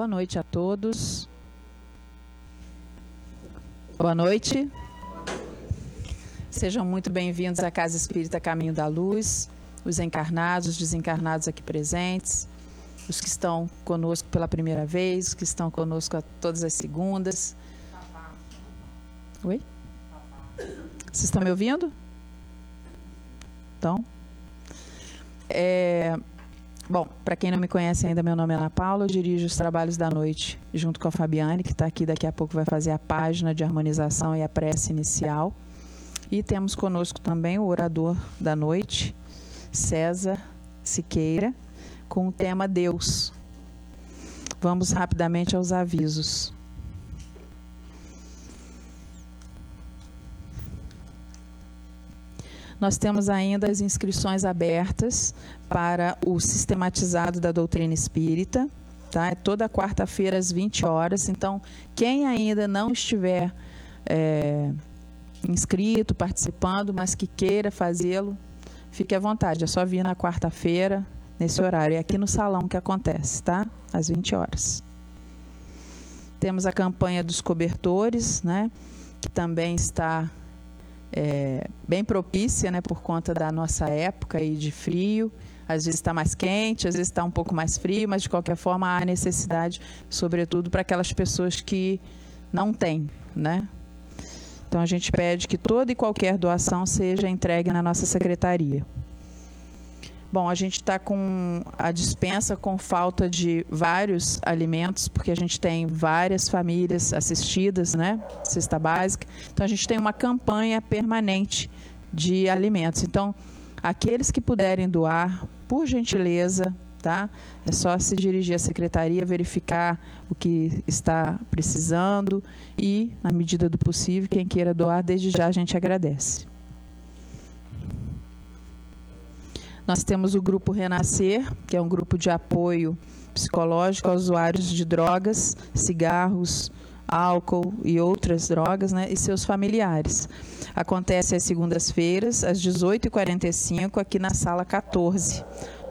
Boa noite a todos. Boa noite. Sejam muito bem-vindos à Casa Espírita Caminho da Luz, os encarnados, os desencarnados aqui presentes, os que estão conosco pela primeira vez, os que estão conosco a todas as segundas. Oi? Vocês estão me ouvindo? Então, é, Bom, para quem não me conhece ainda, meu nome é Ana Paula, eu dirijo os trabalhos da noite junto com a Fabiane, que está aqui daqui a pouco vai fazer a página de harmonização e a prece inicial. E temos conosco também o orador da noite, César Siqueira, com o tema Deus. Vamos rapidamente aos avisos. Nós temos ainda as inscrições abertas para o sistematizado da doutrina espírita. Tá? É toda quarta-feira às 20 horas. Então, quem ainda não estiver é, inscrito, participando, mas que queira fazê-lo, fique à vontade. É só vir na quarta-feira, nesse horário. É aqui no salão que acontece, tá? Às 20 horas. Temos a campanha dos cobertores, né? Que também está é, bem propícia, né, por conta da nossa época aí de frio. Às vezes está mais quente, às vezes está um pouco mais frio, mas de qualquer forma há necessidade, sobretudo para aquelas pessoas que não têm, né? Então a gente pede que toda e qualquer doação seja entregue na nossa secretaria. Bom, a gente está com a dispensa com falta de vários alimentos, porque a gente tem várias famílias assistidas, né? Cesta básica. Então, a gente tem uma campanha permanente de alimentos. Então, aqueles que puderem doar, por gentileza, tá? É só se dirigir à secretaria, verificar o que está precisando e, na medida do possível, quem queira doar, desde já a gente agradece. Nós temos o grupo Renascer, que é um grupo de apoio psicológico a usuários de drogas, cigarros, álcool e outras drogas, né, e seus familiares. Acontece às segundas-feiras, às 18h45, aqui na sala 14.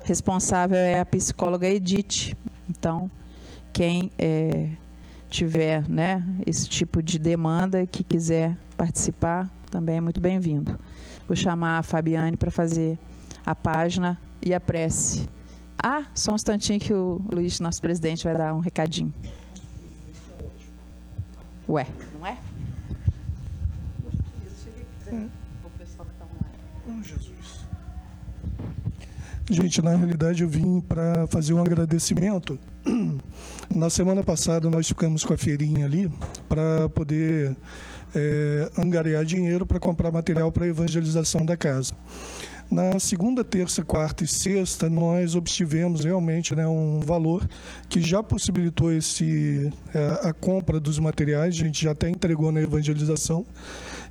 Responsável é a psicóloga Edith. Então, quem é, tiver né, esse tipo de demanda que quiser participar, também é muito bem-vindo. Vou chamar a Fabiane para fazer a página e a prece. Ah, só um instantinho que o Luiz, nosso presidente, vai dar um recadinho. Ué, não é? Gente, na realidade eu vim para fazer um agradecimento. Na semana passada nós ficamos com a feirinha ali para poder é, angariar dinheiro para comprar material para a evangelização da casa. Na segunda, terça, quarta e sexta, nós obtivemos realmente né, um valor que já possibilitou esse, é, a compra dos materiais, a gente já até entregou na evangelização.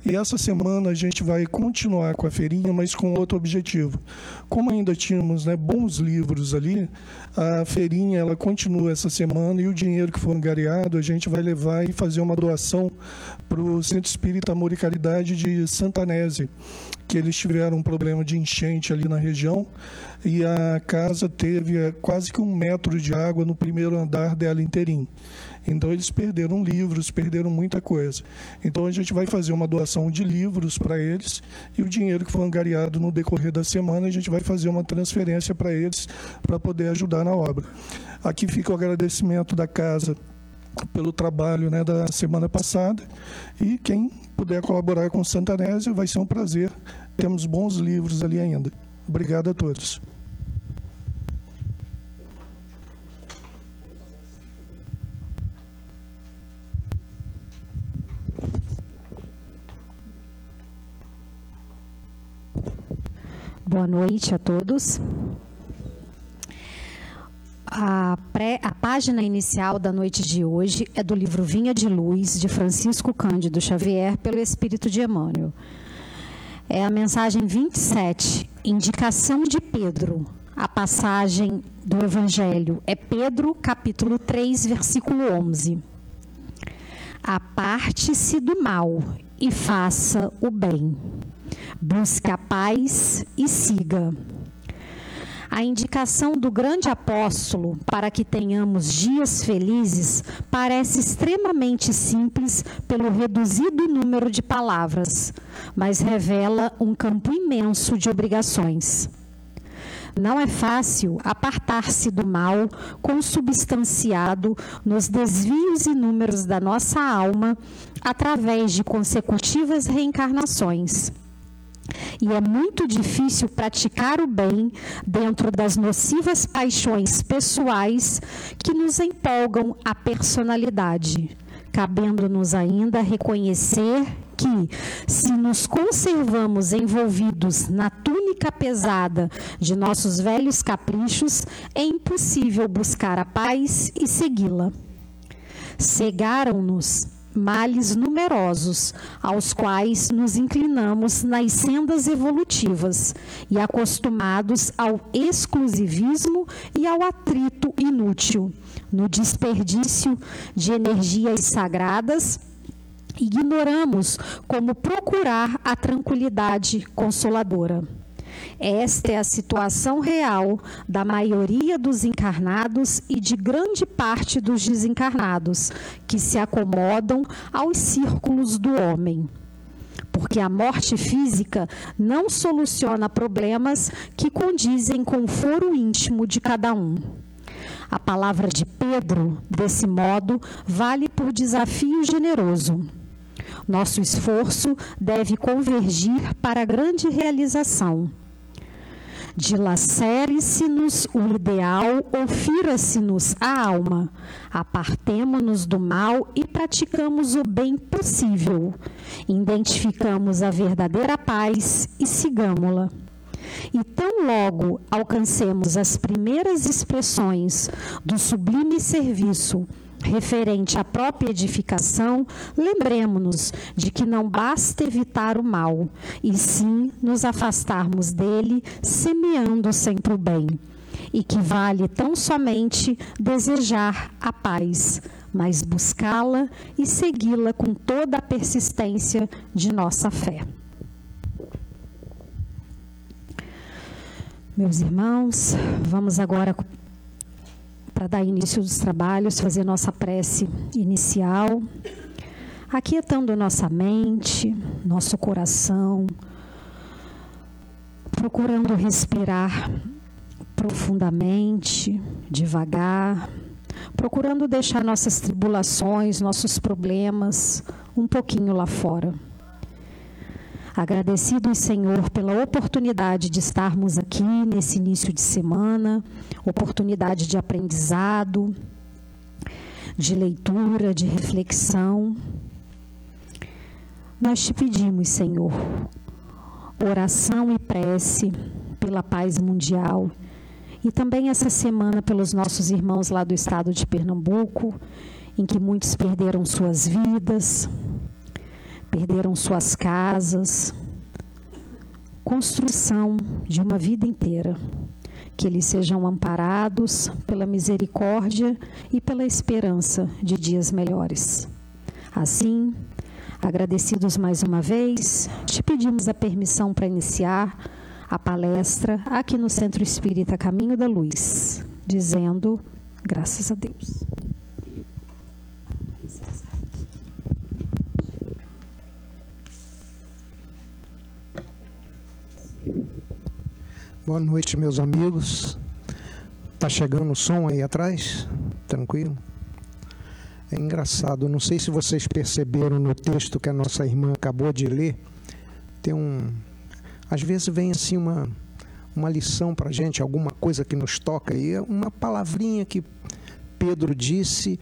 E essa semana a gente vai continuar com a feirinha, mas com outro objetivo. Como ainda tínhamos né, bons livros ali, a feirinha ela continua essa semana e o dinheiro que for angariado a gente vai levar e fazer uma doação para o Centro Espírita Amor e Caridade de Santanese que eles tiveram um problema de enchente ali na região e a casa teve é, quase que um metro de água no primeiro andar dela inteirinho. Então eles perderam livros, perderam muita coisa. Então a gente vai fazer uma doação de livros para eles e o dinheiro que for angariado no decorrer da semana a gente vai fazer uma transferência para eles para poder ajudar na obra. Aqui fica o agradecimento da casa pelo trabalho né, da semana passada. E quem puder colaborar com Santanésio vai ser um prazer. Temos bons livros ali ainda. Obrigado a todos. Boa noite a todos. A, pré, a página inicial da noite de hoje é do livro Vinha de Luz, de Francisco Cândido Xavier, pelo Espírito de Emmanuel. É a mensagem 27, indicação de Pedro. A passagem do Evangelho é Pedro, capítulo 3, versículo 11. Aparte-se do mal e faça o bem. Busque a paz e siga. A indicação do grande apóstolo para que tenhamos dias felizes parece extremamente simples pelo reduzido número de palavras, mas revela um campo imenso de obrigações. Não é fácil apartar-se do mal consubstanciado nos desvios inúmeros da nossa alma através de consecutivas reencarnações. E é muito difícil praticar o bem dentro das nocivas paixões pessoais que nos empolgam a personalidade, cabendo-nos ainda reconhecer que, se nos conservamos envolvidos na túnica pesada de nossos velhos caprichos, é impossível buscar a paz e segui-la. Cegaram-nos males numerosos, aos quais nos inclinamos nas sendas evolutivas e acostumados ao exclusivismo e ao atrito inútil, no desperdício de energias sagradas ignoramos como procurar a tranquilidade consoladora. Esta é a situação real da maioria dos encarnados e de grande parte dos desencarnados, que se acomodam aos círculos do homem. Porque a morte física não soluciona problemas que condizem com o foro íntimo de cada um. A palavra de Pedro, desse modo, vale por desafio generoso. Nosso esforço deve convergir para a grande realização. Dilacere-se-nos o ideal ou fira-se-nos a alma. Apartemo-nos do mal e praticamos o bem possível. Identificamos a verdadeira paz e sigamo-la. E tão logo alcancemos as primeiras expressões do sublime serviço referente à própria edificação, lembremos-nos de que não basta evitar o mal, e sim nos afastarmos dele, semeando sempre o bem, e que vale tão somente desejar a paz, mas buscá-la e segui-la com toda a persistência de nossa fé. Meus irmãos, vamos agora para dar início aos trabalhos, fazer nossa prece inicial, aquietando nossa mente, nosso coração, procurando respirar profundamente, devagar, procurando deixar nossas tribulações, nossos problemas um pouquinho lá fora. Agradecidos, Senhor, pela oportunidade de estarmos aqui nesse início de semana, oportunidade de aprendizado, de leitura, de reflexão. Nós te pedimos, Senhor, oração e prece pela paz mundial e também essa semana pelos nossos irmãos lá do estado de Pernambuco, em que muitos perderam suas vidas, perderam suas casas, construção de uma vida inteira. Que eles sejam amparados pela misericórdia e pela esperança de dias melhores. Assim, agradecidos mais uma vez, te pedimos a permissão para iniciar a palestra aqui no Centro Espírita Caminho da Luz, dizendo graças a Deus. Boa noite, meus amigos. Tá chegando o som aí atrás? Tranquilo? É engraçado, não sei se vocês perceberam no texto que a nossa irmã acabou de ler, tem um às vezes vem assim uma uma lição para gente, alguma coisa que nos toca e é uma palavrinha que Pedro disse: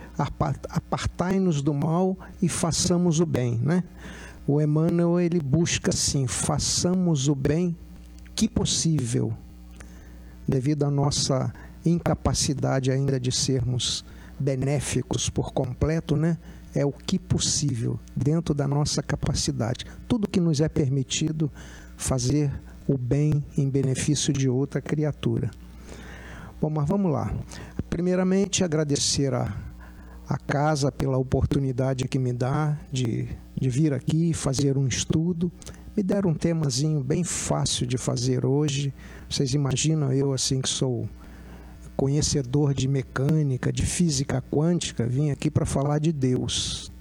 apartai-nos do mal e façamos o bem, né? O Emmanuel ele busca assim: façamos o bem que possível, devido à nossa incapacidade ainda de sermos benéficos por completo, né? É o que possível, dentro da nossa capacidade. Tudo que nos é permitido fazer o bem em benefício de outra criatura. Bom, mas vamos lá. Primeiramente, agradecer a, a casa pela oportunidade que me dá de de vir aqui fazer um estudo. Me deram um temazinho bem fácil de fazer hoje. Vocês imaginam eu assim que sou conhecedor de mecânica, de física quântica, vim aqui para falar de Deus.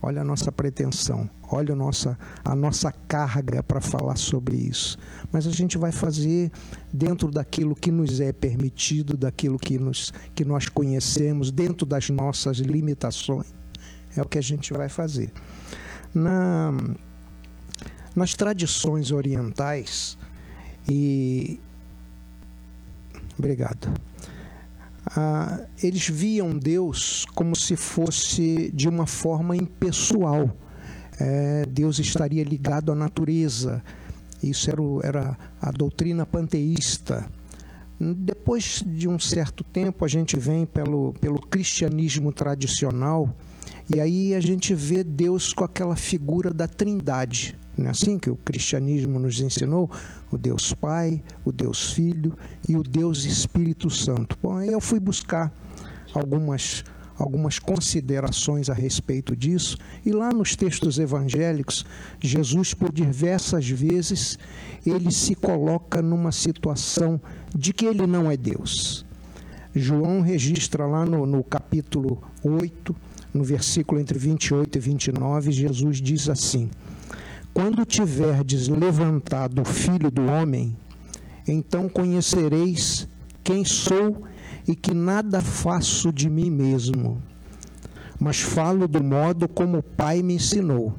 Olha a nossa pretensão, olha a nossa, a nossa carga para falar sobre isso. Mas a gente vai fazer dentro daquilo que nos é permitido, daquilo que, nos, que nós conhecemos, dentro das nossas limitações. É o que a gente vai fazer. Na, nas tradições orientais, e. Obrigado ah, eles viam Deus como se fosse de uma forma impessoal. É, Deus estaria ligado à natureza. Isso era, o, era a doutrina panteísta. Depois de um certo tempo, a gente vem pelo, pelo cristianismo tradicional e aí a gente vê Deus com aquela figura da trindade. É assim que o cristianismo nos ensinou? O Deus Pai, o Deus Filho e o Deus Espírito Santo. Bom, aí eu fui buscar algumas algumas considerações a respeito disso. E lá nos textos evangélicos, Jesus, por diversas vezes, ele se coloca numa situação de que ele não é Deus. João registra lá no, no capítulo 8, no versículo entre 28 e 29, Jesus diz assim: quando tiverdes levantado o filho do homem, então conhecereis quem sou e que nada faço de mim mesmo, mas falo do modo como o Pai me ensinou.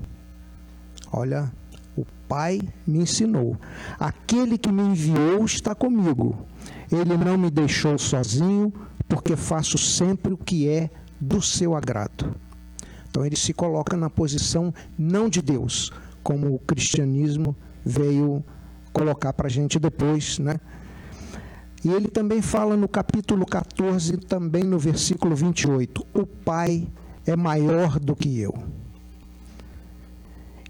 Olha, o Pai me ensinou. Aquele que me enviou está comigo. Ele não me deixou sozinho, porque faço sempre o que é do seu agrado. Então ele se coloca na posição não de Deus, como o cristianismo veio colocar para a gente depois, né? E ele também fala no capítulo 14, também no versículo 28, o Pai é maior do que eu.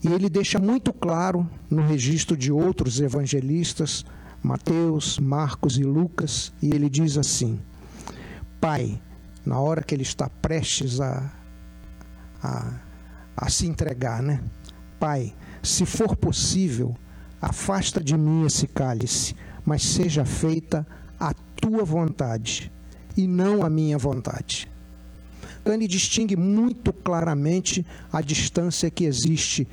E ele deixa muito claro no registro de outros evangelistas, Mateus, Marcos e Lucas, e ele diz assim: Pai, na hora que ele está prestes a, a, a se entregar, né? Pai, se for possível, afasta de mim esse cálice, mas seja feita a tua vontade e não a minha vontade. Então ele distingue muito claramente a distância que existe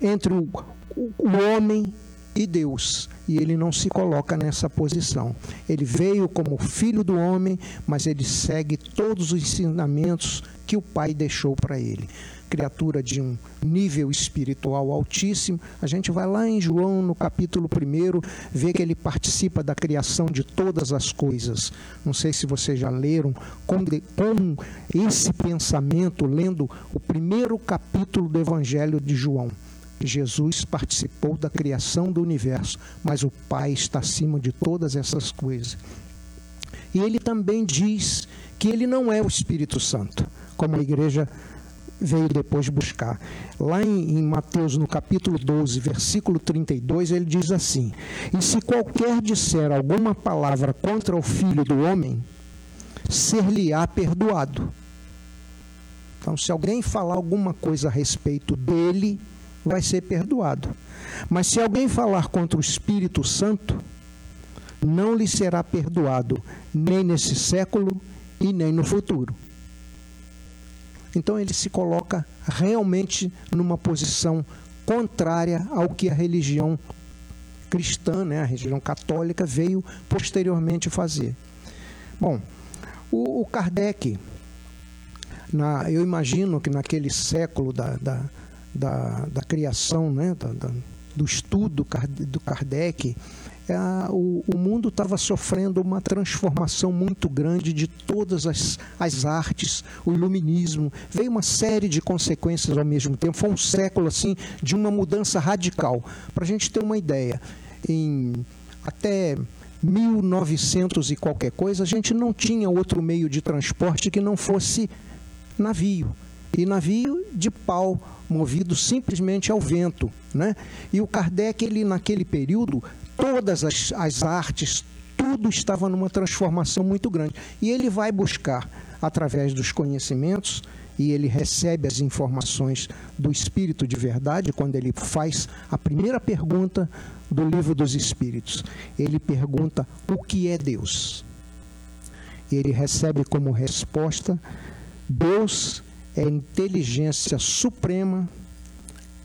entre o, o homem e Deus. E ele não se coloca nessa posição. Ele veio como filho do homem, mas ele segue todos os ensinamentos que o Pai deixou para ele criatura de um nível espiritual altíssimo. A gente vai lá em João, no capítulo 1, vê que ele participa da criação de todas as coisas. Não sei se vocês já leram com, com esse pensamento, lendo o primeiro capítulo do Evangelho de João. Jesus participou da criação do universo, mas o Pai está acima de todas essas coisas. E ele também diz que ele não é o Espírito Santo, como a igreja veio depois buscar. Lá em, Mateus, no capítulo 12, versículo 32, ele diz assim: E se qualquer disser alguma palavra contra o filho do homem, ser-lhe-á perdoado. Então, se alguém falar alguma coisa a respeito dele, vai ser perdoado. Mas se alguém falar contra o Espírito Santo, não lhe será perdoado, nem nesse século e nem no futuro. Então ele se coloca realmente numa posição contrária ao que a religião cristã, né, a religião católica, veio posteriormente fazer. Bom, o, o Kardec, na, eu imagino que naquele século da, da, da, da criação, né, da, do estudo do Kardec, é, o, o, mundo estava sofrendo uma transformação muito grande de todas as, as artes, o iluminismo, veio uma série de consequências ao mesmo tempo. Foi um século assim de uma mudança radical. Para a gente ter uma ideia, em até 1900 e qualquer coisa, a gente não tinha outro meio de transporte que não fosse navio. E navio de pau, movido simplesmente ao vento. Né? E o Kardec, ele, naquele período, todas as, as artes, tudo estava numa transformação muito grande. E ele vai buscar, através dos conhecimentos, e ele recebe as informações do Espírito de verdade quando ele faz a primeira pergunta do livro dos Espíritos. Ele pergunta: o que é Deus? Ele recebe como resposta: Deus é inteligência suprema,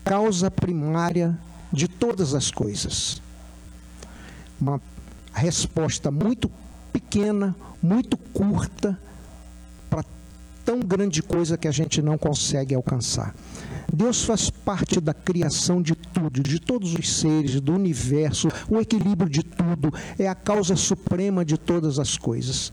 causa primária de todas as coisas. Uma resposta muito pequena, muito curta, para tão grande coisa que a gente não consegue alcançar. Deus faz parte da criação de tudo, de todos os seres, do universo, o equilíbrio de tudo, é a causa suprema de todas as coisas.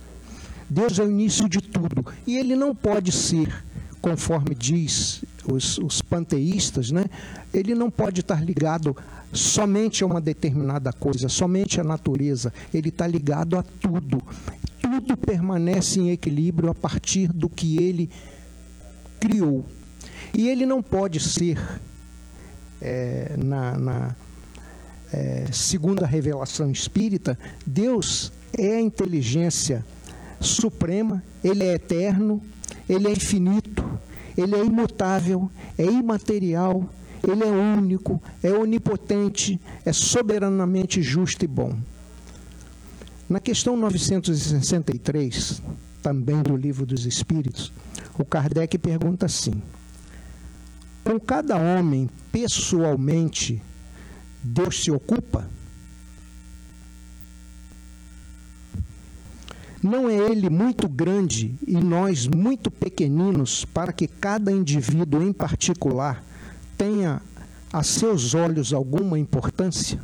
Deus é o início de tudo e ele não pode ser, conforme diz os, os panteístas, né? ele não pode estar ligado somente a uma determinada coisa, somente à natureza, ele está ligado a tudo. Tudo permanece em equilíbrio a partir do que ele criou. E ele não pode ser, é, na, na é, revelação espírita, Deus é a inteligência suprema, ele é eterno, ele é infinito, ele é imutável, é imaterial, ele é único, é onipotente, é soberanamente justo e bom. Na questão 963, também do Livro dos Espíritos, o Kardec pergunta assim: com cada homem pessoalmente Deus se ocupa? Não é ele muito grande e nós muito pequeninos para que cada indivíduo em particular tenha a seus olhos alguma importância?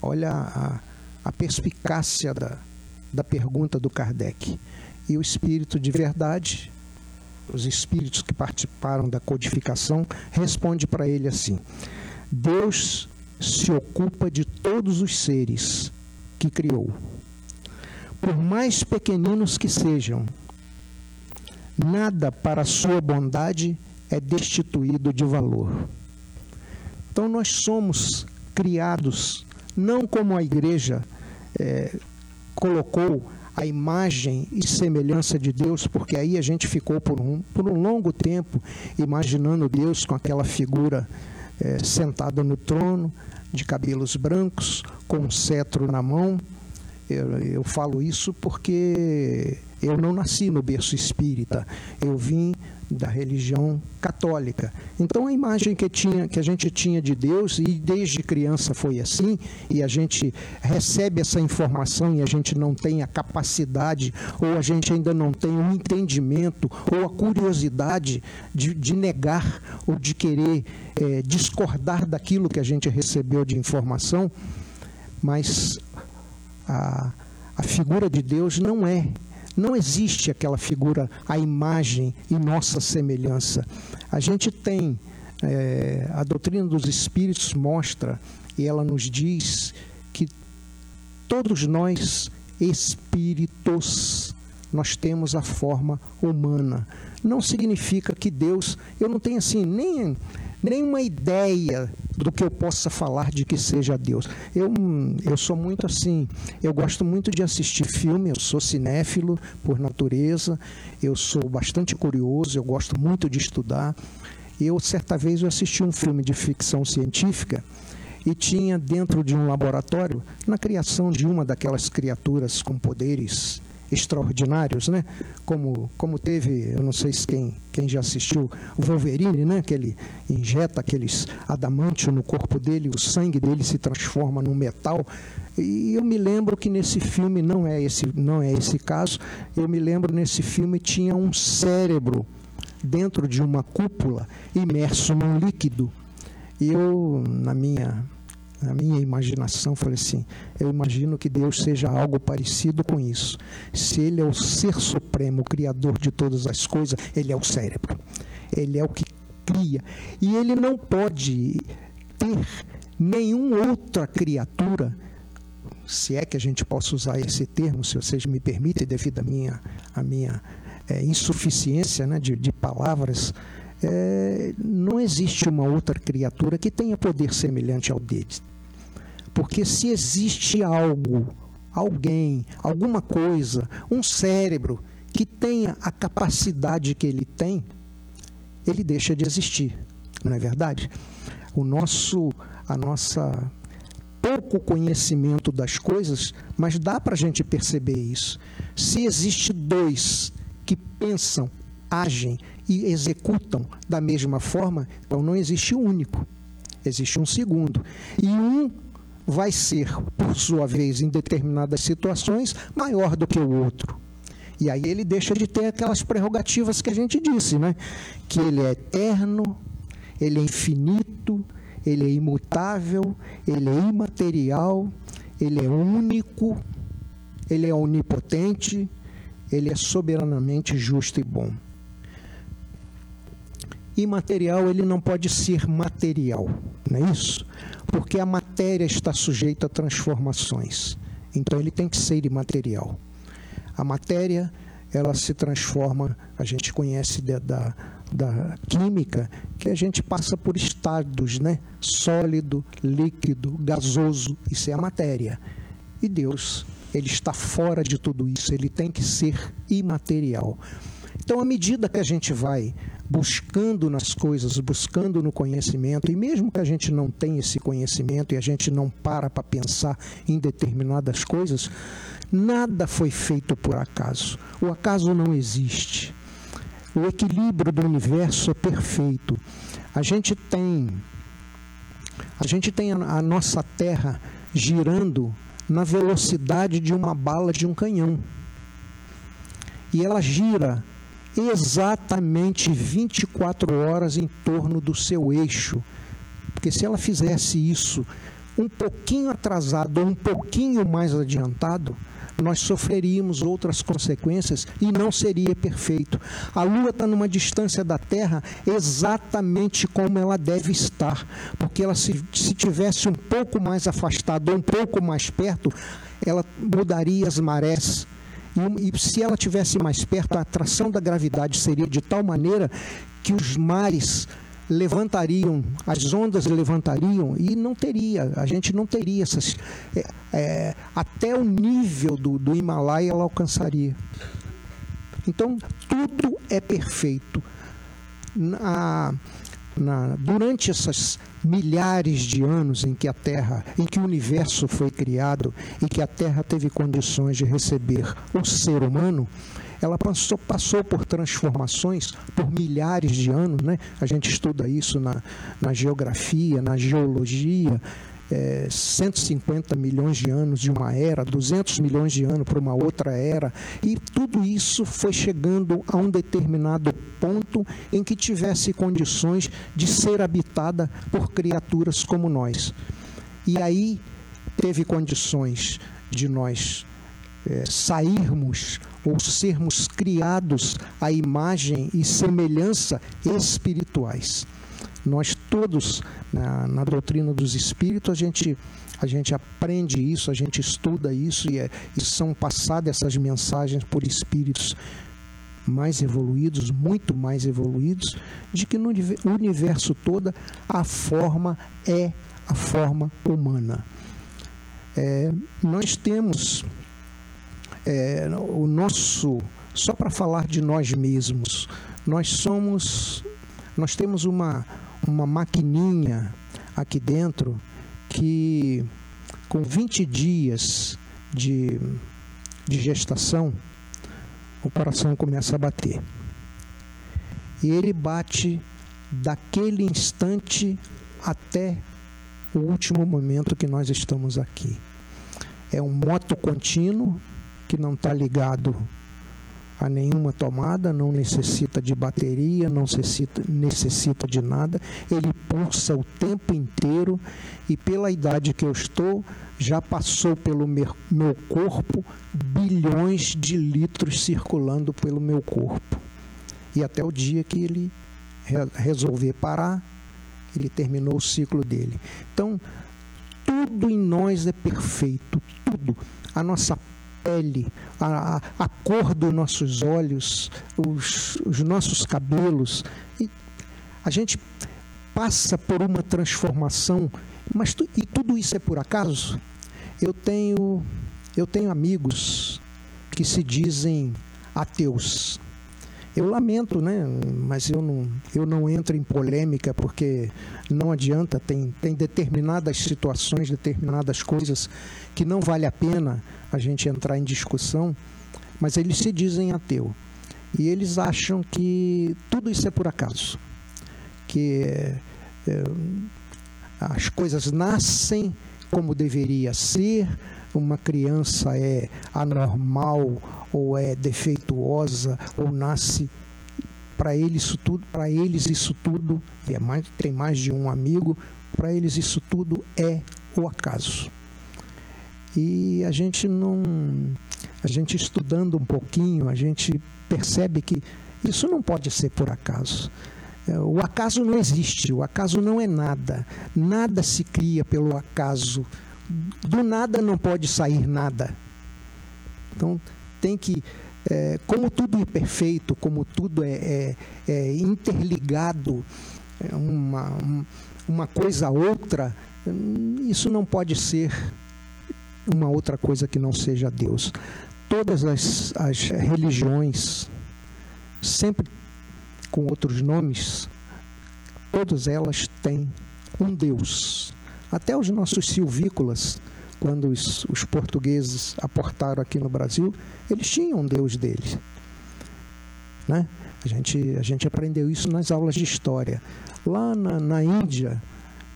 Olha a, a perspicácia da, da pergunta do Kardec. E o espírito de verdade os espíritos que participaram da codificação, responde para ele assim: Deus se ocupa de todos os seres que criou, por mais pequeninos que sejam. Nada para sua bondade é destituído de valor. Então nós somos criados não como a igreja é, colocou a imagem e semelhança de Deus, porque aí a gente ficou por um, por um longo tempo imaginando Deus com aquela figura é, sentada no trono, de cabelos brancos, com um cetro na mão. Eu, eu falo isso porque eu não nasci no berço espírita, eu vim da religião católica. Então a imagem que, tinha, que a gente tinha de Deus, e desde criança foi assim, e a gente recebe essa informação e a gente não tem a capacidade, ou a gente ainda não tem o entendimento, ou a curiosidade de, de negar ou de querer é, discordar daquilo que a gente recebeu de informação, mas a, a figura de Deus não é não existe aquela figura, a imagem e nossa semelhança. A gente tem, é, a doutrina dos espíritos mostra, e ela nos diz que todos nós, espíritos, nós temos a forma humana. Não significa que Deus, eu não tenho assim nem nenhuma ideia do que eu possa falar de que seja Deus. Eu, eu sou muito assim, eu gosto muito de assistir filme, eu sou cinéfilo por natureza, eu sou bastante curioso, eu gosto muito de estudar. Eu, certa vez, eu assisti um filme de ficção científica e tinha dentro de um laboratório, na criação de uma daquelas criaturas com poderes extraordinários, né? Como, como teve, eu não sei se quem, quem já assistiu, o Wolverine, né? Que ele injeta aqueles adamantio no corpo dele, o sangue dele se transforma num metal. E eu me lembro que nesse filme não é esse, não é esse caso. Eu me lembro nesse filme tinha um cérebro dentro de uma cúpula imerso num líquido. E eu, na minha na minha imaginação, falei assim: eu imagino que Deus seja algo parecido com isso. Se Ele é o ser supremo, o criador de todas as coisas, Ele é o cérebro. Ele é o que cria. E Ele não pode ter nenhuma outra criatura, se é que a gente possa usar esse termo, se vocês me permitem, devido à minha, à minha é, insuficiência né, de, de palavras. É, não existe uma outra criatura que tenha poder semelhante ao dele. Porque se existe algo, alguém, alguma coisa, um cérebro que tenha a capacidade que ele tem, ele deixa de existir. Não é verdade? O nosso, a nossa pouco conhecimento das coisas, mas dá para a gente perceber isso. Se existe dois que pensam, agem e executam da mesma forma, então não existe um único, existe um segundo. E um vai ser, por sua vez, em determinadas situações, maior do que o outro. E aí ele deixa de ter aquelas prerrogativas que a gente disse, né? Que ele é eterno, ele é infinito, ele é imutável, ele é imaterial, ele é único, ele é onipotente, ele é soberanamente justo e bom. Imaterial, ele não pode ser material, não é isso? Porque a matéria está sujeita a transformações. Então ele tem que ser imaterial. A matéria, ela se transforma, a gente conhece da, da, da química, que a gente passa por estados, né? Sólido, líquido, gasoso, isso é a matéria. E Deus, ele está fora de tudo isso, ele tem que ser imaterial. Então, à medida que a gente vai buscando nas coisas, buscando no conhecimento, e mesmo que a gente não tenha esse conhecimento e a gente não para para pensar em determinadas coisas, nada foi feito por acaso. O acaso não existe. O equilíbrio do universo é perfeito. A gente tem a gente tem a, a nossa Terra girando na velocidade de uma bala de um canhão. E ela gira exatamente 24 horas em torno do seu eixo. Porque se ela fizesse isso um pouquinho atrasado ou um pouquinho mais adiantado, nós sofreríamos outras consequências e não seria perfeito. A Lua está numa distância da Terra exatamente como ela deve estar, porque ela se, se tivesse um pouco mais afastada ou um pouco mais perto, ela mudaria as marés e, se ela tivesse mais perto, a atração da gravidade seria de tal maneira que os mares levantariam, as ondas levantariam e não teria, a gente não teria essas. É, é, até o nível do, do Himalaia ela alcançaria. Então, tudo é perfeito. Na, na, durante essas milhares de anos em que a Terra, em que o universo foi criado e que a Terra teve condições de receber o ser humano, ela passou, passou por transformações por milhares de anos, né? A gente estuda isso na, na geografia, na geologia, é, 150 milhões de anos de uma era, 200 milhões de anos para uma outra era, e tudo isso foi chegando a um determinado ponto em que tivesse condições de ser habitada por criaturas como nós. E aí teve condições de nós é, sairmos ou sermos criados à imagem e semelhança espirituais. Nós todos, na, na doutrina dos espíritos, a gente, a gente aprende isso, a gente estuda isso e, é, e são passadas essas mensagens por espíritos mais evoluídos, muito mais evoluídos, de que no universo todo a forma é a forma humana. É, nós temos é, o nosso, só para falar de nós mesmos, nós somos, nós temos uma, uma maquininha aqui dentro que com 20 dias de, de gestação, o coração começa a bater. E ele bate daquele instante até o último momento que nós estamos aqui. É um moto contínuo que não está ligado a nenhuma tomada, não necessita de bateria, não necessita, necessita de nada. Ele pulsa o tempo inteiro e, pela idade que eu estou, já passou pelo meu, corpo bilhões de litros circulando pelo meu corpo. E até o dia que ele re, resolver parar, ele terminou o ciclo dele. Então, tudo em nós é perfeito, tudo. A nossa pele, a, a, cor dos nossos olhos, os, os nossos cabelos. E a gente passa por uma transformação, mas tu, e tudo isso é por acaso? Eu tenho, eu tenho amigos que se dizem ateus. Eu lamento, né? Mas eu não, eu não entro em polêmica porque não adianta. Tem, tem determinadas situações, determinadas coisas que não vale a pena a gente entrar em discussão. Mas eles se dizem ateu e eles acham que tudo isso é por acaso, que é, as coisas nascem como deveria ser, uma criança é anormal ou é defeituosa ou nasce para eles isso tudo, para eles isso tudo, é mais, tem mais de um amigo, para eles isso tudo é o acaso. E a gente não, a gente estudando um pouquinho, a gente percebe que isso não pode ser por acaso. É, o acaso não existe, o acaso não é nada. Nada se cria pelo acaso. Do nada não pode sair nada. Então tem que, é, como tudo é perfeito, como tudo é, é, é interligado, é uma, uma coisa a outra, isso não pode ser uma outra coisa que não seja Deus. Todas as, as religiões, sempre com outros nomes, todas elas têm um Deus. Até os nossos silvícolas, quando os, os portugueses aportaram aqui no Brasil, eles tinham um Deus deles. Né? A, gente, a gente aprendeu isso nas aulas de história. Lá na, na Índia,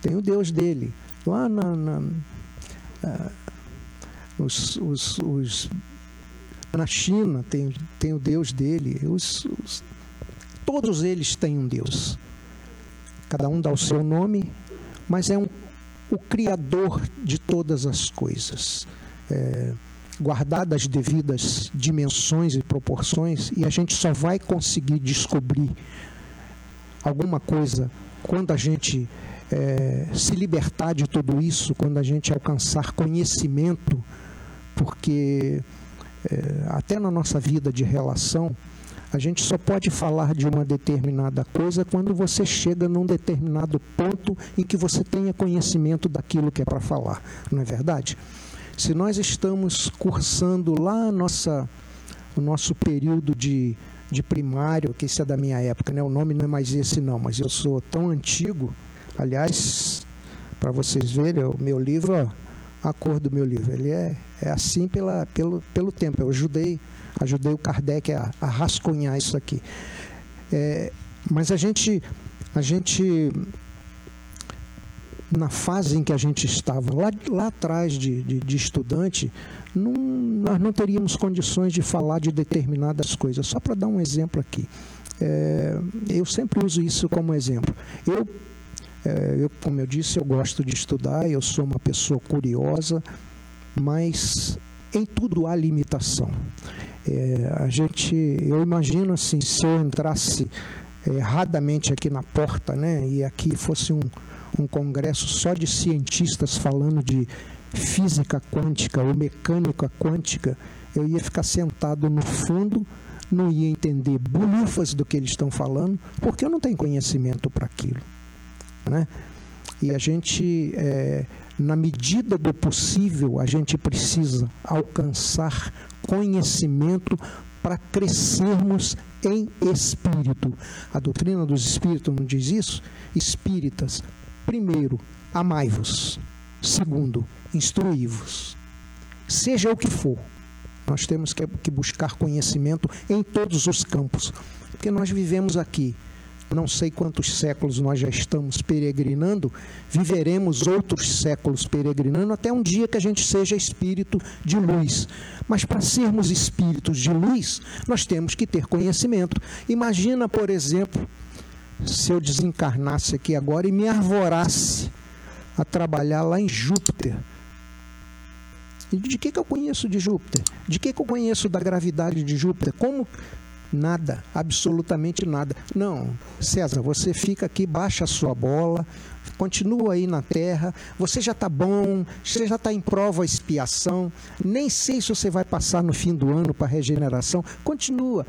tem o Deus dele. Lá na, na uh, os, os, os, na China tem, tem o Deus dele. Os, os, todos eles têm um Deus. Cada um dá o seu nome, mas é um, o Criador de todas as coisas. É, guardadas as devidas dimensões e proporções, e a gente só vai conseguir descobrir alguma coisa quando a gente é, se libertar de tudo isso, quando a gente alcançar conhecimento porque é, até na nossa vida de relação, a gente só pode falar de uma determinada coisa quando você chega num determinado ponto em que você tenha conhecimento daquilo que é para falar, não é verdade? Se nós estamos cursando lá nossa, o nosso período de, de primário, que isso é da minha época, né? o nome não é mais esse não, mas eu sou tão antigo, aliás, para vocês verem, o meu livro, ó, a cor do meu livro. Ele é, é assim pela, pelo, pelo tempo. Eu ajudei, ajudei o Kardec a, a rascunhar isso aqui. É, mas a gente, a gente, na fase em que a gente estava, lá, lá atrás de, de, de estudante, não, nós não teríamos condições de falar de determinadas coisas. Só para dar um exemplo aqui. É, eu sempre uso isso como exemplo. Eu é, eu, como eu disse, eu gosto de estudar, eu sou uma pessoa curiosa, mas em tudo há limitação. É, a gente, eu imagino assim, se eu entrasse erradamente aqui na porta, né, e aqui fosse um, um congresso só de cientistas falando de física quântica ou mecânica quântica, eu ia ficar sentado no fundo, não ia entender bolufas do que eles estão falando, porque eu não tenho conhecimento para aquilo. Né? E a gente, é, na medida do possível, a gente precisa alcançar conhecimento para crescermos em espírito. A doutrina dos espíritos não diz isso? Espíritas, primeiro, amai-vos. Segundo, instruí-vos. Seja o que for, nós temos que buscar conhecimento em todos os campos, porque nós vivemos aqui não sei quantos séculos nós já estamos peregrinando, viveremos outros séculos peregrinando até um dia que a gente seja espírito de luz. Mas para sermos espíritos de luz, nós temos que ter conhecimento. Imagina, por exemplo, se eu desencarnasse aqui agora e me arvorasse a trabalhar lá em Júpiter. De que, que eu conheço de Júpiter? De que, que eu conheço da gravidade de Júpiter? Como Nada, absolutamente nada. Não, César, você fica aqui, baixa a sua bola, continua aí na terra, você já está bom, você já está em prova expiação, nem sei se você vai passar no fim do ano para regeneração, continua.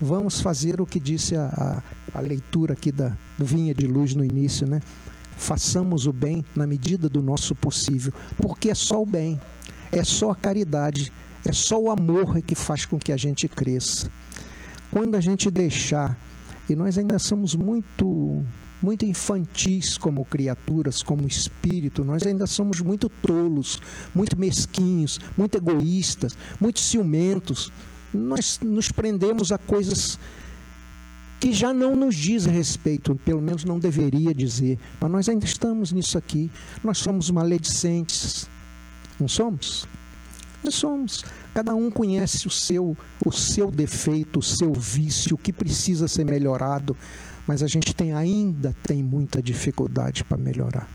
Vamos fazer o que disse a, a, a leitura aqui da, Vinha de Luz no início, né? Façamos o bem na medida do nosso possível, porque é só o bem, é só a caridade, É só o amor que faz com que a gente cresça. Quando a gente deixar, e nós ainda somos muito muito infantis como criaturas, como espírito, nós ainda somos muito tolos, muito mesquinhos, muito egoístas, muito ciumentos. Nós nos prendemos a coisas que já não nos diz respeito, pelo menos não deveria dizer, mas nós ainda estamos nisso aqui. Nós somos maledicentes, não somos? Nós somos. Cada um conhece o seu, o seu defeito, o seu vício, o que precisa ser melhorado, mas a gente tem ainda tem muita dificuldade para melhorar.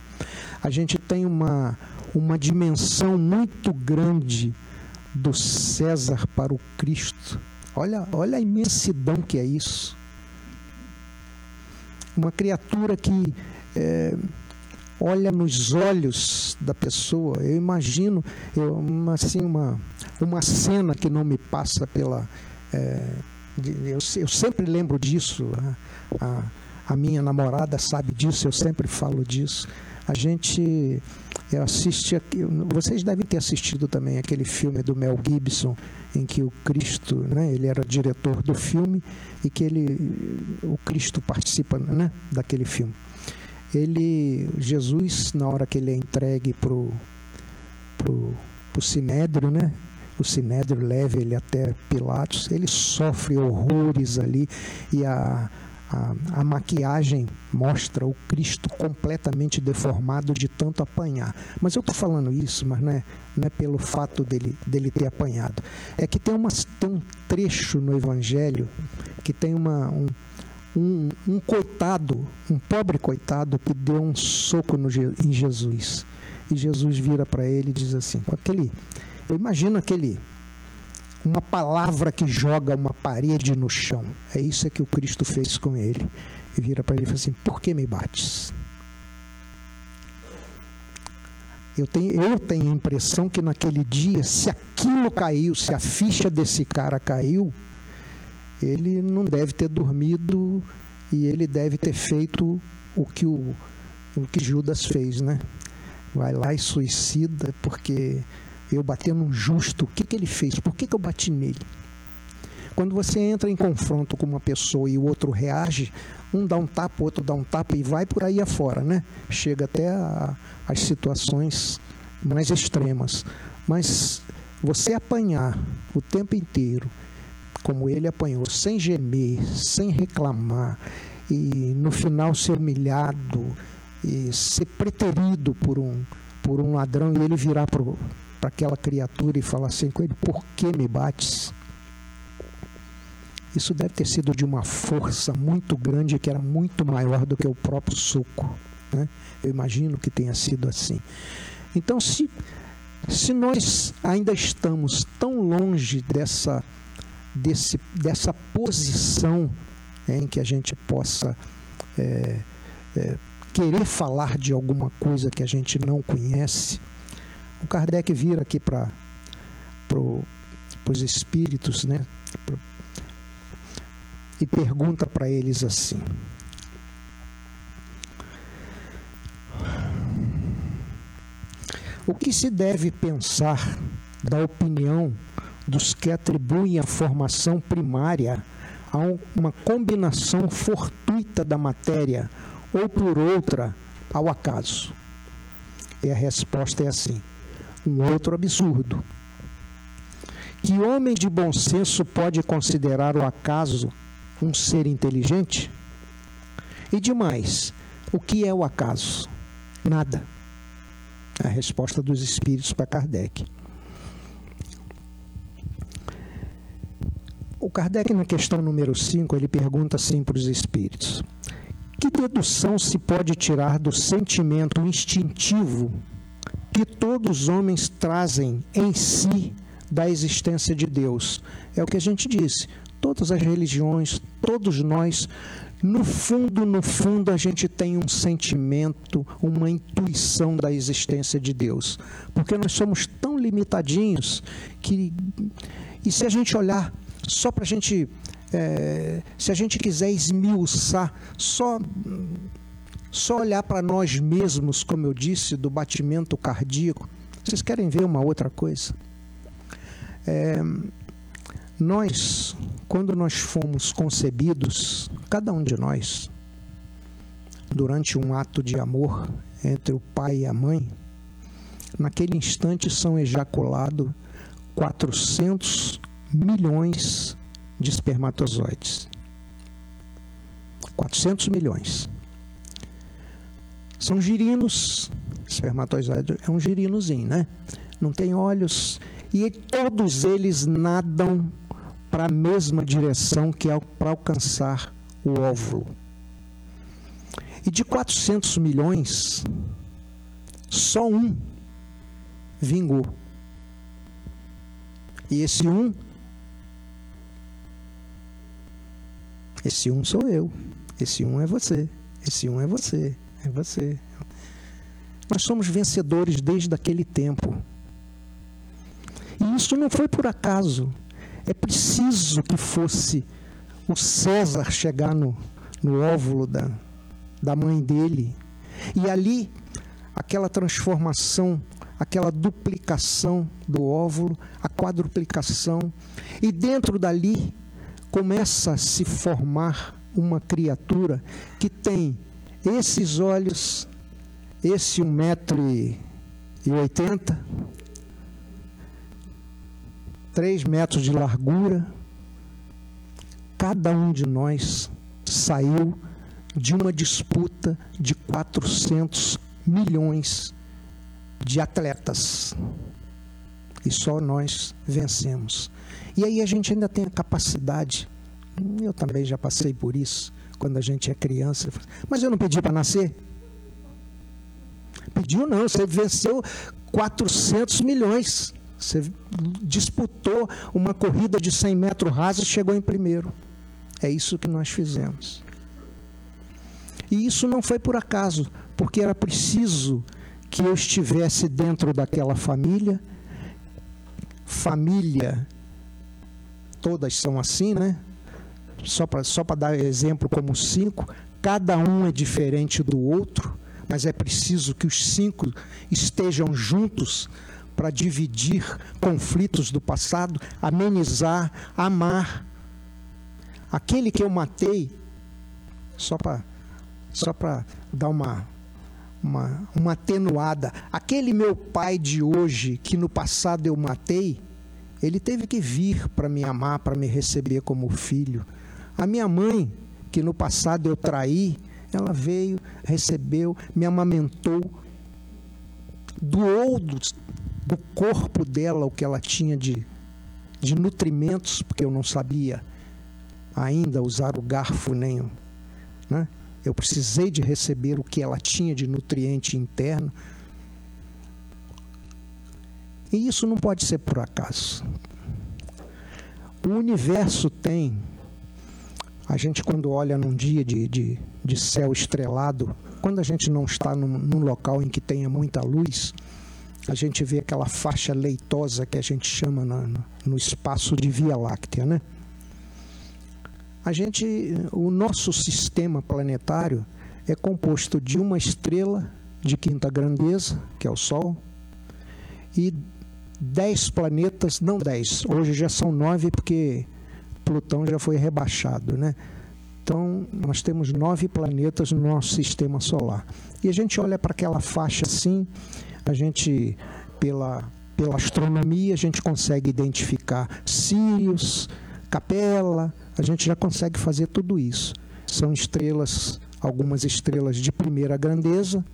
A gente tem uma, uma dimensão muito grande do César para o Cristo. Olha, olha a imensidão que é isso uma criatura que é, olha nos olhos da pessoa. Eu imagino eu, uma, assim, uma, uma cena que não me passa pela. É, eu, eu, sempre lembro disso. A, a, a, minha namorada sabe disso, eu sempre falo disso. A gente assiste. Vocês devem ter assistido também aquele filme do Mel Gibson, em que o Cristo, né, ele era diretor do filme e que ele, o Cristo participa né, daquele filme. Ele, Jesus, na hora que ele é entregue pro pro, pro Sinédrio, né? O Sinédrio leva ele até Pilatos, ele sofre horrores ali e a a, a, maquiagem mostra o Cristo completamente deformado de tanto apanhar. Mas eu estou falando isso, mas não é, não é pelo fato dele, dele ter apanhado. É que tem, uma, tem um trecho no Evangelho que tem uma, um, um, um coitado, um pobre coitado que deu um soco no, em Jesus. E Jesus vira para ele e diz assim, aquele, eu imagino aquele uma palavra que joga uma parede no chão. É isso que o Cristo fez com ele. E vira para ele e fala assim: Por que me bates? Eu tenho, eu tenho a impressão que naquele dia, se aquilo caiu, se a ficha desse cara caiu, ele não deve ter dormido e ele deve ter feito o que, o, o que Judas fez, né? Vai lá e suicida porque eu bater num justo, o que, que ele fez? Por que, que eu bati nele? Quando você entra em confronto com uma pessoa e o outro reage, um dá um tapa, o outro dá um tapa e vai por aí afora, né? Chega até a, as situações mais extremas. Mas você apanhar o tempo inteiro, como ele apanhou, sem gemer, sem reclamar, e no final ser humilhado, e ser preterido por um, por um ladrão e ele virar para aquela criatura e falar assim com ele: Por que me bates? Isso deve ter sido de uma força muito grande que era muito maior do que o próprio suco. Né? Eu imagino que tenha sido assim. Então, se, se nós ainda estamos tão longe dessa, desse, dessa posição é, em que a gente possa é, é, querer falar de alguma coisa que a gente não conhece, o Kardec vira aqui para pro, os espíritos, né? Pro, e pergunta para eles assim: O que se deve pensar da opinião dos que atribuem a formação primária a uma combinação fortuita da matéria ou por outra ao acaso? E a resposta é assim: um outro absurdo. Que homem de bom senso pode considerar o acaso um ser inteligente? E demais, o que é o acaso? Nada. A resposta dos espíritos para Kardec. Kardec, na questão número 5, ele pergunta assim para os espíritos: Que dedução se pode tirar do sentimento instintivo que todos os homens trazem em si da existência de Deus. É o que a gente disse. Todas as religiões, todos nós, no fundo, no fundo, a gente tem um sentimento, uma intuição da existência de Deus. Porque nós somos tão limitadinhos que. E se a gente olhar só para a gente. É, se a gente quiser esmiuçar, só só olhar para nós mesmos, como eu disse, do batimento cardíaco. Vocês querem ver uma outra coisa? É, nós, quando nós fomos concebidos, cada um de nós, durante um ato de amor entre o pai e a mãe, naquele instante são ejaculados 400 milhões de espermatozoides. 400 milhões. São girinos, espermatozoide é um girinozinho, né? Não tem olhos e todos eles nadam para a mesma direção que é para alcançar o óvulo. E de 400 milhões, só um vingou. E esse um, esse um sou eu. Esse um é você. Esse um é você. É você. Nós somos vencedores desde aquele tempo. E isso não foi por acaso. É preciso que fosse o César chegar no, no óvulo da, da mãe dele. E ali, aquela transformação, aquela duplicação do óvulo, a quadruplicação. E dentro dali começa a se formar uma criatura que tem esses olhos, esse 1,80m, 3 metros de largura, cada um de nós saiu de uma disputa de 400 milhões de atletas. E só nós vencemos. E aí a gente ainda tem a capacidade, eu também já passei por isso, quando a gente é criança, mas eu não pedi para nascer. Pediu não, você venceu 400 milhões. Você disputou uma corrida de 100 metros rasos e chegou em primeiro. É isso que nós fizemos. E isso não foi por acaso, porque era preciso que eu estivesse dentro daquela família. Família, todas são assim, né? Só para só dar exemplo como cinco, cada um é diferente do outro, mas é preciso que os cinco estejam juntos para dividir conflitos do passado, amenizar, amar. Aquele que eu matei, só para só dar uma, uma, uma atenuada, aquele meu pai de hoje, que no passado eu matei, ele teve que vir para me amar, para me receber como filho. A minha mãe, que no passado eu traí, ela veio, recebeu, me amamentou, doou do, do corpo dela o que ela tinha de, de nutrimentos, porque eu não sabia ainda usar o garfo nem. Né? Eu precisei de receber o que ela tinha de nutriente interno. E isso não pode ser por acaso. O universo tem. A gente, quando olha num dia de, de, de céu estrelado, quando a gente não está num, num local em que tenha muita luz, a gente vê aquela faixa leitosa que a gente chama no, no espaço de Via Láctea, né? A gente, o nosso sistema planetário é composto de uma estrela de quinta grandeza, que é o Sol, e dez planetas, não dez, hoje já são nove porque Plutão já foi rebaixado, né? Então, nós temos nove planetas no nosso sistema solar. E a gente olha para aquela faixa assim, a gente, pela, pela astronomia, a gente consegue identificar Sirius, Capela, a gente já consegue fazer tudo isso. São estrelas, algumas estrelas de primeira grandeza,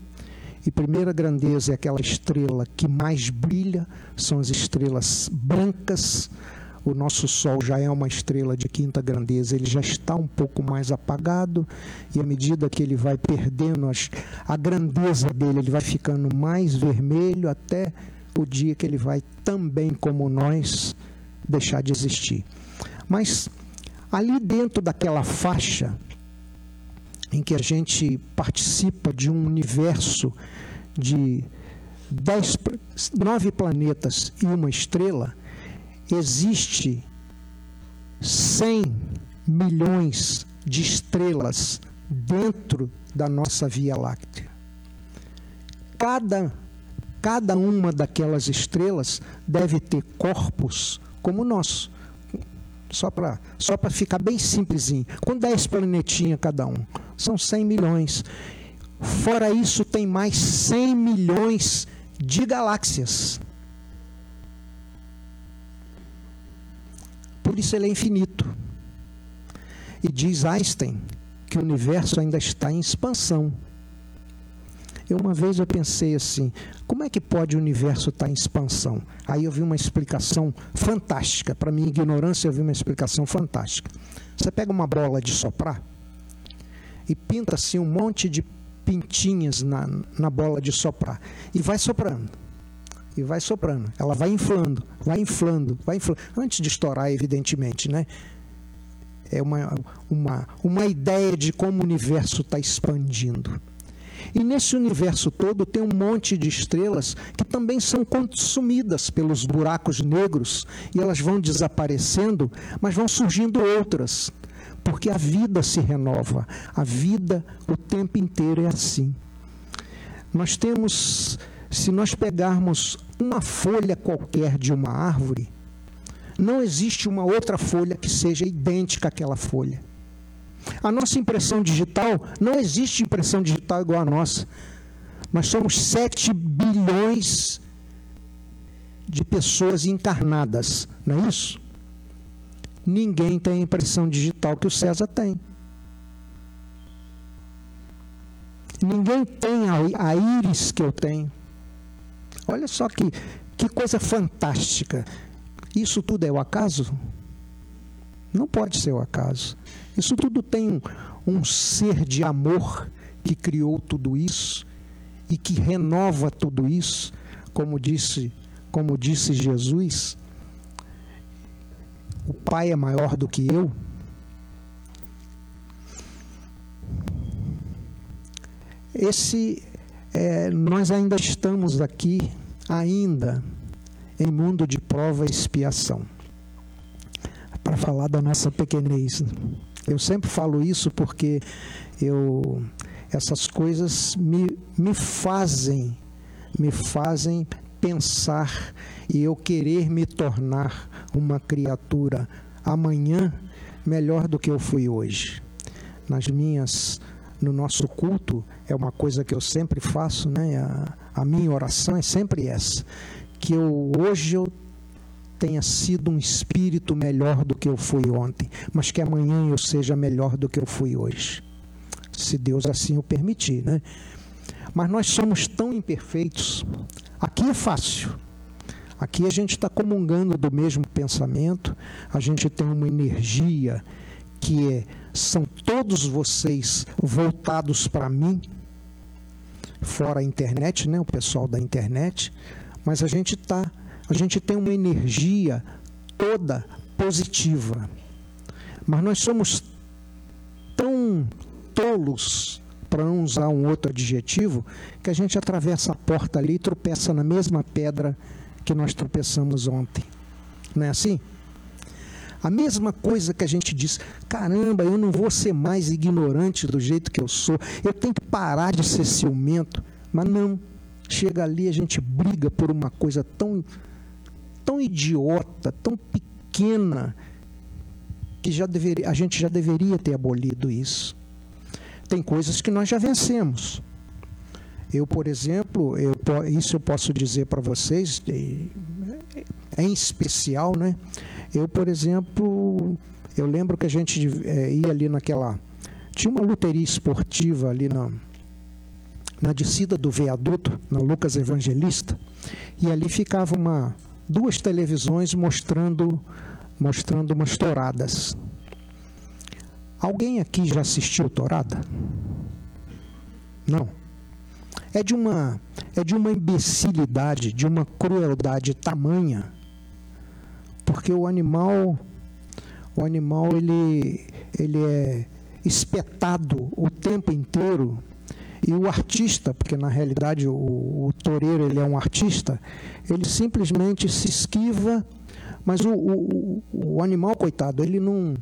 e primeira grandeza é aquela estrela que mais brilha, são as estrelas brancas, o nosso Sol já é uma estrela de quinta grandeza, ele já está um pouco mais apagado, e à medida que ele vai perdendo as, a grandeza dele, ele vai ficando mais vermelho até o dia que ele vai também, como nós, deixar de existir. Mas ali dentro daquela faixa em que a gente participa de um universo de dez, nove planetas e uma estrela, existe 100 milhões de estrelas dentro da nossa Via Láctea. Cada, cada uma daquelas estrelas deve ter corpos como o nosso. Só para só ficar bem simplesinho. Com 10 planetinhas cada um. São 100 milhões. Fora isso, tem mais 100 milhões de galáxias. Por isso ele é infinito. E diz Einstein que o universo ainda está em expansão. Eu uma vez eu pensei assim, como é que pode o universo estar em expansão? Aí eu vi uma explicação fantástica. Para minha ignorância, eu vi uma explicação fantástica. Você pega uma bola de soprar e pinta assim um monte de pintinhas na, na bola de soprar e vai soprando. E vai soprando. Ela vai inflando, vai inflando, vai inflando. Antes de estourar, evidentemente, né? É uma, uma, uma ideia de como o universo está expandindo. E nesse universo todo tem um monte de estrelas que também são consumidas pelos buracos negros e elas vão desaparecendo, mas vão surgindo outras, porque a vida se renova. A vida o tempo inteiro é assim. Nós temos, se nós pegarmos uma folha qualquer de uma árvore, não existe uma outra folha que seja idêntica àquela folha. A nossa impressão digital, não existe impressão digital igual a nossa. Nós somos 7 bilhões de pessoas encarnadas, não é isso? Ninguém tem a impressão digital que o César tem. Ninguém tem a, a íris que eu tenho. Olha só que, que coisa fantástica. Isso tudo é o acaso? Não pode ser o acaso. Isso tudo tem um, um ser de amor que criou tudo isso e que renova tudo isso, como disse, como disse Jesus. O Pai é maior do que eu. Esse, é, nós ainda estamos aqui, ainda em mundo de prova e expiação, para falar da nossa pequenez. Eu sempre falo isso porque eu essas coisas me, me fazem me fazem pensar e eu querer me tornar uma criatura amanhã melhor do que eu fui hoje. Nas minhas no nosso culto é uma coisa que eu sempre faço, né? A, a minha oração é sempre essa, que eu hoje eu tenha sido um espírito melhor do que eu fui ontem, mas que amanhã eu seja melhor do que eu fui hoje. Se Deus assim o permitir, né? Mas nós somos tão imperfeitos. Aqui é fácil. Aqui a gente está comungando do mesmo pensamento, a gente tem uma energia que é, são todos vocês voltados para mim, fora a internet, né? O pessoal da internet, mas a gente está a gente tem uma energia toda positiva. Mas nós somos tão tolos, para não usar um outro adjetivo, que a gente atravessa a porta ali e tropeça na mesma pedra que nós tropeçamos ontem. Não é assim? A mesma coisa que a gente diz, caramba, eu não vou ser mais ignorante do jeito que eu sou, eu tenho que parar de ser ciumento. Mas não, chega ali, a gente briga por uma coisa tão tão idiota, tão pequena, que já deveria, a gente já deveria ter abolido isso. Tem coisas que nós já vencemos. Eu, por exemplo, eu, isso eu posso dizer para vocês, em especial, né? Eu, por exemplo, eu lembro que a gente é, ia ali naquela. Tinha uma loteria esportiva ali na, na descida do viaduto, na Lucas Evangelista, e ali ficava uma, duas televisões mostrando mostrando umas touradas. Alguém aqui já assistiu tourada? Não. É de uma é de uma imbecilidade, de uma crueldade tamanha, porque o animal o animal ele ele é espetado o tempo inteiro e o artista, porque na realidade o, o toureiro ele é um artista, ele simplesmente se esquiva, mas o, o, o animal, coitado, ele não,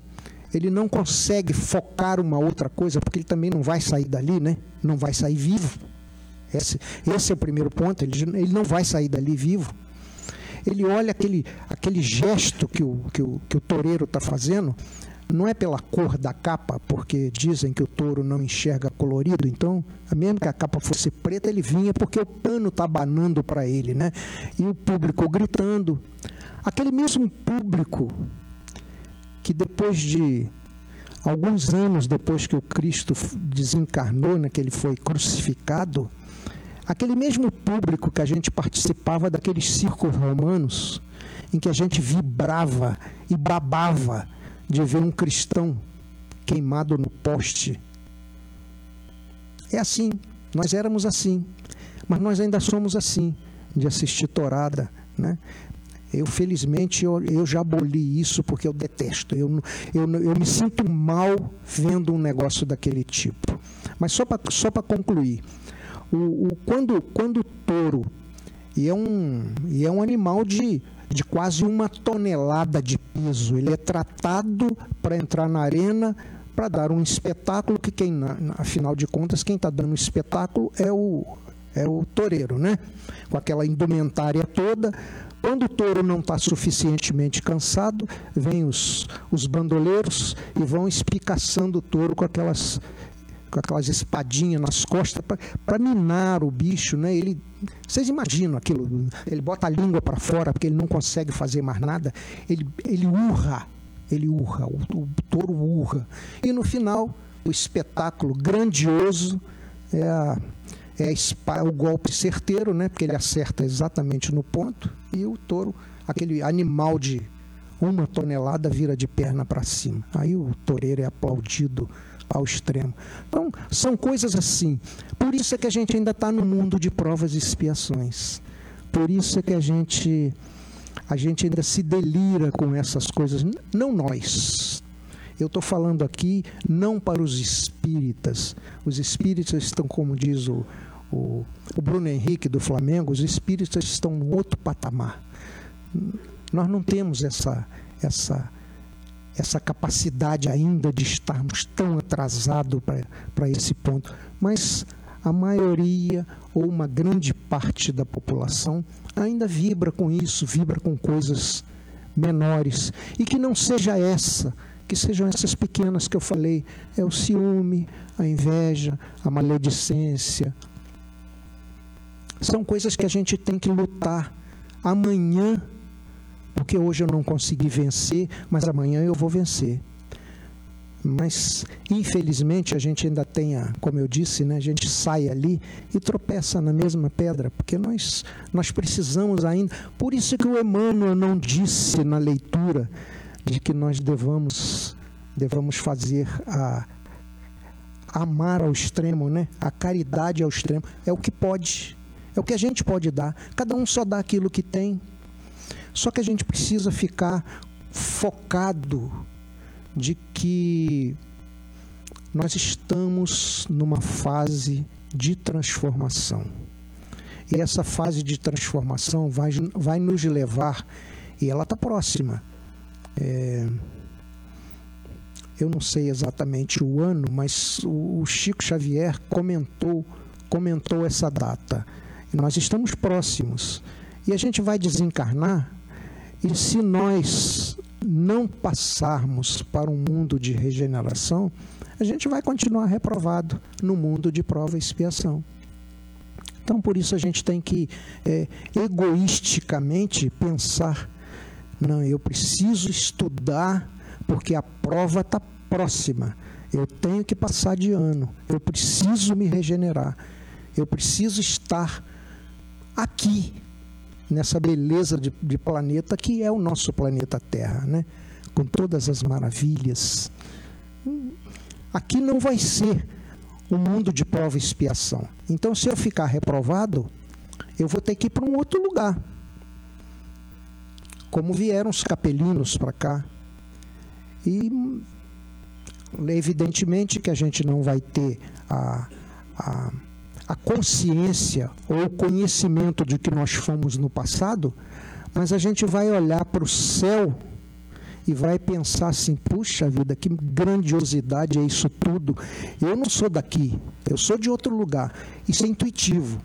ele não consegue focar uma outra coisa, porque ele também não vai sair dali, né? Não vai sair vivo. Esse, esse é o primeiro ponto, ele, ele não vai sair dali vivo. ele olha aquele, aquele gesto que o, que o, que o toureiro está fazendo, não é pela cor da capa, porque dizem que o touro não enxerga colorido, então, mesmo que a capa fosse preta, ele vinha porque o pano está abanando para ele, né? E o público gritando. Aquele mesmo público que depois de alguns anos depois que o Cristo desencarnou, né, que ele foi crucificado, aquele mesmo público que a gente participava daqueles círculos romanos, em que a gente vibrava e babava de ver um cristão queimado no poste. É assim, nós éramos assim, mas nós ainda somos assim, de assistir torada, né? Eu, felizmente, eu, eu já aboli isso porque eu detesto. Eu, eu, eu me sinto mal vendo um negócio daquele tipo. Mas só para só concluir, o, o, quando, quando o touro, e é um, e é um animal de, de quase uma tonelada de peso, ele é tratado para entrar na arena para dar um espetáculo que quem, afinal de contas, quem está dando espetáculo é o, é o toureiro, né? Com aquela indumentária toda, quando o touro não está suficientemente cansado, vem os, os bandoleiros e vão espicaçando o touro com aquelas, com aquelas espadinhas nas costas para minar o bicho, né? Ele, vocês imaginam aquilo? Ele bota a língua para fora porque ele não consegue fazer mais nada. Ele, ele urra, ele urra, o, o touro urra. E no final, o espetáculo grandioso é a é o golpe certeiro, né? Porque ele acerta exatamente no ponto e o touro, aquele animal de uma tonelada, vira de perna para cima. Aí o toureiro é aplaudido ao extremo. Então, são coisas assim. Por isso é que a gente ainda está no mundo de provas e expiações. Por isso é que a gente, a gente ainda se delira com essas coisas. Não nós. Eu estou falando aqui não para os espíritas. Os espíritas estão, como diz o, o, o Bruno Henrique do Flamengo, os espíritas estão no outro patamar. Nós não temos essa, essa, essa capacidade ainda de estarmos tão atrasados para esse ponto. Mas a maioria ou uma grande parte da população ainda vibra com isso, vibra com coisas menores. E que não seja essa, que sejam essas pequenas que eu falei: é o ciúme, a inveja, a maledicência, são coisas que a gente tem que lutar amanhã, porque hoje eu não consegui vencer, mas amanhã eu vou vencer. Mas, infelizmente, a gente ainda tem, a, como eu disse, né, a gente sai ali e tropeça na mesma pedra, porque nós, nós precisamos ainda. Por isso que o Emmanuel não disse na leitura de que nós devamos, devamos fazer a, amar ao extremo, né? a caridade ao extremo. É o que pode. É o que a gente pode dar. Cada um só dá aquilo que tem. Só que a gente precisa ficar focado de que nós estamos numa fase de transformação. E essa fase de transformação vai, vai nos levar, e ela está próxima. É, eu não sei exatamente o ano, mas o Chico Xavier comentou, comentou essa data. Nós estamos próximos. E a gente vai desencarnar, e se nós não passarmos para um mundo de regeneração, a gente vai continuar reprovado no mundo de prova e expiação. Então, por isso, a gente tem que é, egoisticamente pensar: não, eu preciso estudar porque a prova está próxima. Eu tenho que passar de ano. Eu preciso me regenerar. Eu preciso estar aqui, nessa beleza de, de planeta que é o nosso planeta Terra, né? com todas as maravilhas. Aqui não vai ser um mundo de prova e expiação. Então, se eu ficar reprovado, eu vou ter que ir para um outro lugar. Como vieram os capelinos para cá. E evidentemente que a gente não vai ter a, a a consciência ou o conhecimento de que nós fomos no passado, mas a gente vai olhar para o céu e vai pensar assim: puxa vida, que grandiosidade é isso tudo. Eu não sou daqui, eu sou de outro lugar. Isso é intuitivo.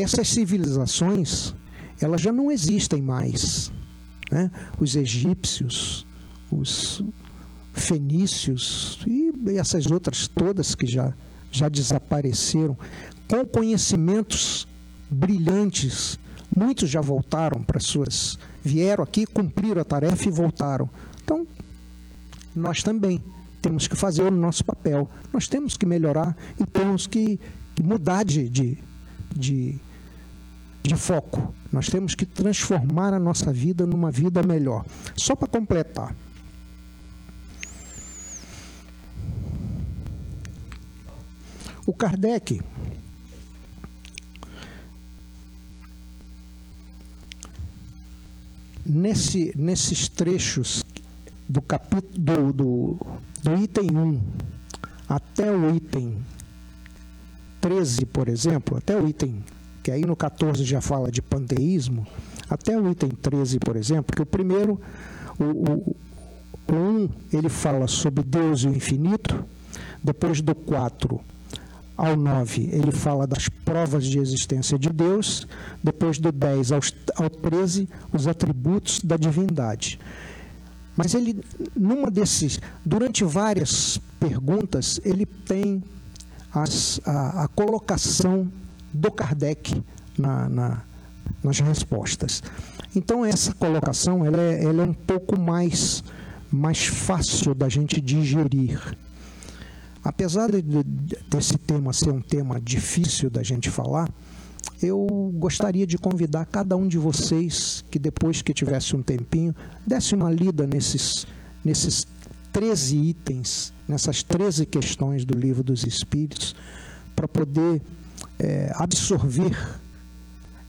essas civilizações elas já não existem mais. Né? Os egípcios, os fenícios e essas outras todas que já, já desapareceram, com conhecimentos brilhantes. Muitos já voltaram para suas. vieram aqui, cumpriram a tarefa e voltaram. Então, nós também temos que fazer o nosso papel. Nós temos que melhorar e temos que mudar de, de, de, de foco. Nós temos que transformar a nossa vida numa vida melhor. Só para completar. O Kardec. Nesse, nesses trechos do capítulo do, do, do item 1 até o item 13, por exemplo, até o item, que aí no 14 já fala de panteísmo, até o item 13, por exemplo, que o primeiro, o, o, o 1, ele fala sobre Deus e o infinito, depois do 4 ao 9, ele fala das provas de existência de Deus, depois do 10 ao, ao 13, os atributos da divindade. Mas ele, numa desses, durante várias perguntas, ele tem as, a, a, colocação do Kardec na, na, nas respostas. Então essa colocação ela é, ela é um pouco mais, mais fácil da gente digerir. Apesar de, desse tema ser um tema difícil da gente falar, eu gostaria de convidar cada um de vocês que depois que tivesse um tempinho, desse uma lida nesses, nesses 13 itens, nessas 13 questões do livro dos Espíritos, para poder é, absorver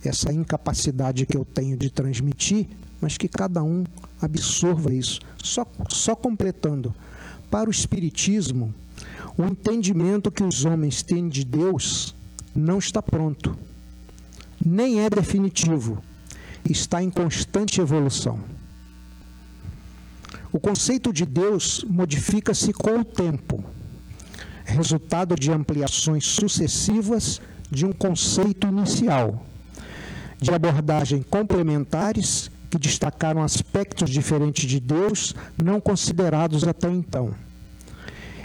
essa incapacidade que eu tenho de transmitir, mas que cada um absorva isso. Só, só completando. Para o Espiritismo, o entendimento que os homens têm de Deus não está pronto nem é definitivo, está em constante evolução. O conceito de Deus modifica-se com o tempo, resultado de ampliações sucessivas de um conceito inicial, de abordagem complementares que destacaram aspectos diferentes de Deus não considerados até então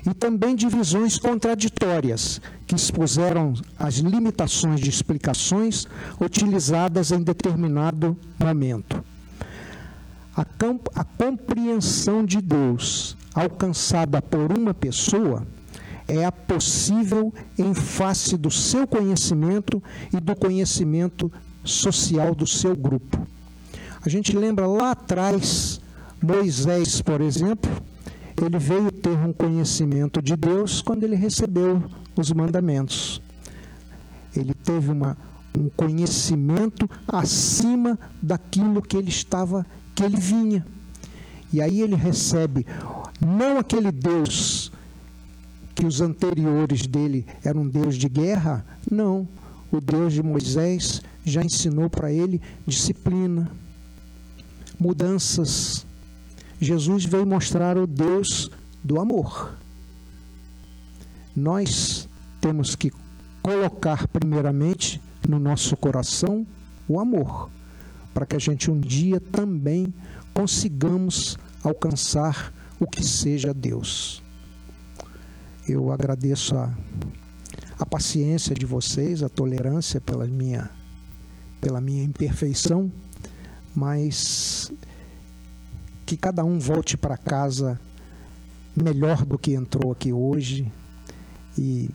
e também de visões contraditórias, que expuseram as limitações de explicações utilizadas em determinado momento. A, a compreensão de Deus alcançada por uma pessoa é a possível em face do seu conhecimento e do conhecimento social do seu grupo. A gente lembra lá atrás, Moisés, por exemplo, ele veio ter um conhecimento de Deus quando ele recebeu os mandamentos. Ele teve uma, um conhecimento acima daquilo que ele estava, que ele vinha. E aí ele recebe não aquele Deus que os anteriores dele eram um Deus de guerra, não. O Deus de Moisés já ensinou para ele disciplina, mudanças Jesus veio mostrar o Deus do amor. Nós temos que colocar primeiramente no nosso coração o amor, para que a gente um dia também consigamos alcançar o que seja Deus. Eu agradeço a, a paciência de vocês, a tolerância pela minha, pela minha imperfeição, mas que cada um volte para casa melhor do que entrou aqui hoje e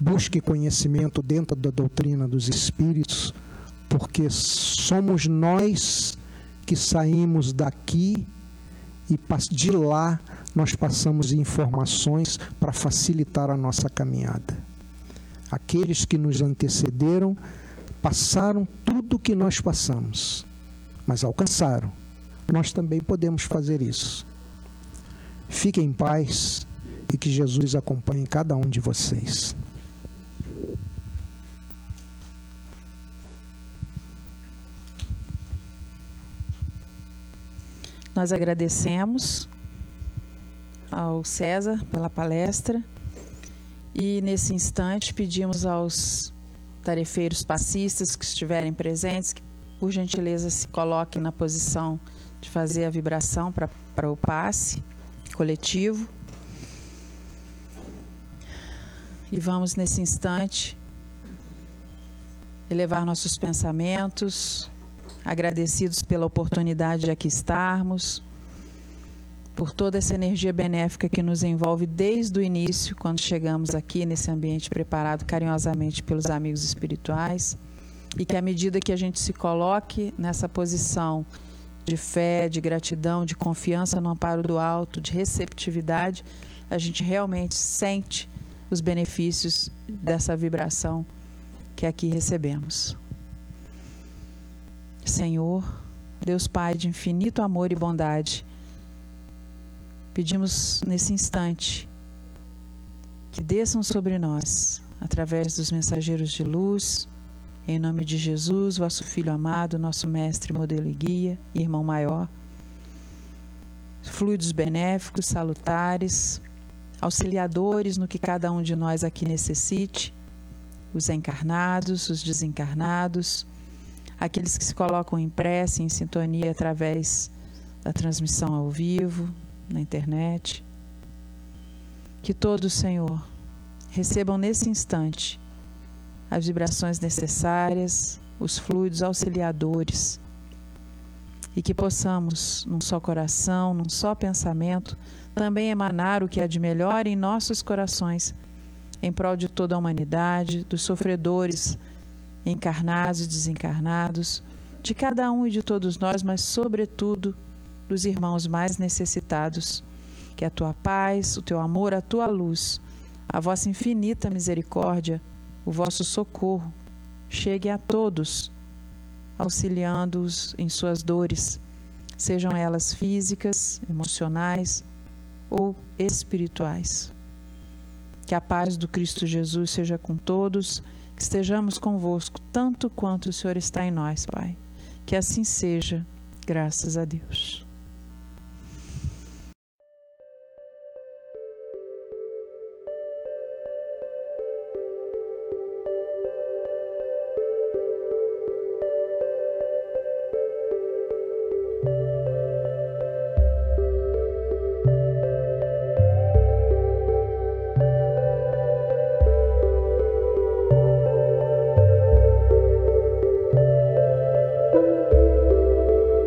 busque conhecimento dentro da doutrina dos espíritos, porque somos nós que saímos daqui e de lá nós passamos informações para facilitar a nossa caminhada. Aqueles que nos antecederam passaram tudo o que nós passamos, mas alcançaram nós também podemos fazer isso. Fiquem em paz e que Jesus acompanhe cada um de vocês. Nós agradecemos ao César pela palestra e nesse instante pedimos aos tarefeiros passistas que estiverem presentes, que por gentileza se coloquem na posição de fazer a vibração para o passe coletivo. E vamos nesse instante elevar nossos pensamentos, agradecidos pela oportunidade de aqui estarmos, por toda essa energia benéfica que nos envolve desde o início, quando chegamos aqui nesse ambiente preparado carinhosamente pelos amigos espirituais, e que à medida que a gente se coloque nessa posição de fé, de gratidão, de confiança no amparo do alto, de receptividade, a gente realmente sente os benefícios dessa vibração que aqui recebemos. Senhor, Deus Pai de infinito amor e bondade, pedimos nesse instante que desçam sobre nós, através dos mensageiros de luz, em nome de Jesus, vosso Filho amado, nosso Mestre, modelo e guia, irmão maior, fluidos benéficos, salutares, auxiliadores no que cada um de nós aqui necessite, os encarnados, os desencarnados, aqueles que se colocam em prece, em sintonia através da transmissão ao vivo, na internet. Que todos, Senhor, recebam nesse instante as vibrações necessárias, os fluidos auxiliadores e que possamos, num só coração, num só pensamento, também emanar o que há de melhor em nossos corações, em prol de toda a humanidade, dos sofredores encarnados e desencarnados, de cada um e de todos nós, mas, sobretudo, dos irmãos mais necessitados. Que a tua paz, o teu amor, a tua luz, a vossa infinita misericórdia, o vosso socorro chegue a todos, auxiliando-os em suas dores, sejam elas físicas, emocionais ou espirituais. Que a paz do Cristo Jesus seja com todos que estejamos convosco tanto quanto o Senhor está em nós, Pai. Que assim seja, graças a Deus.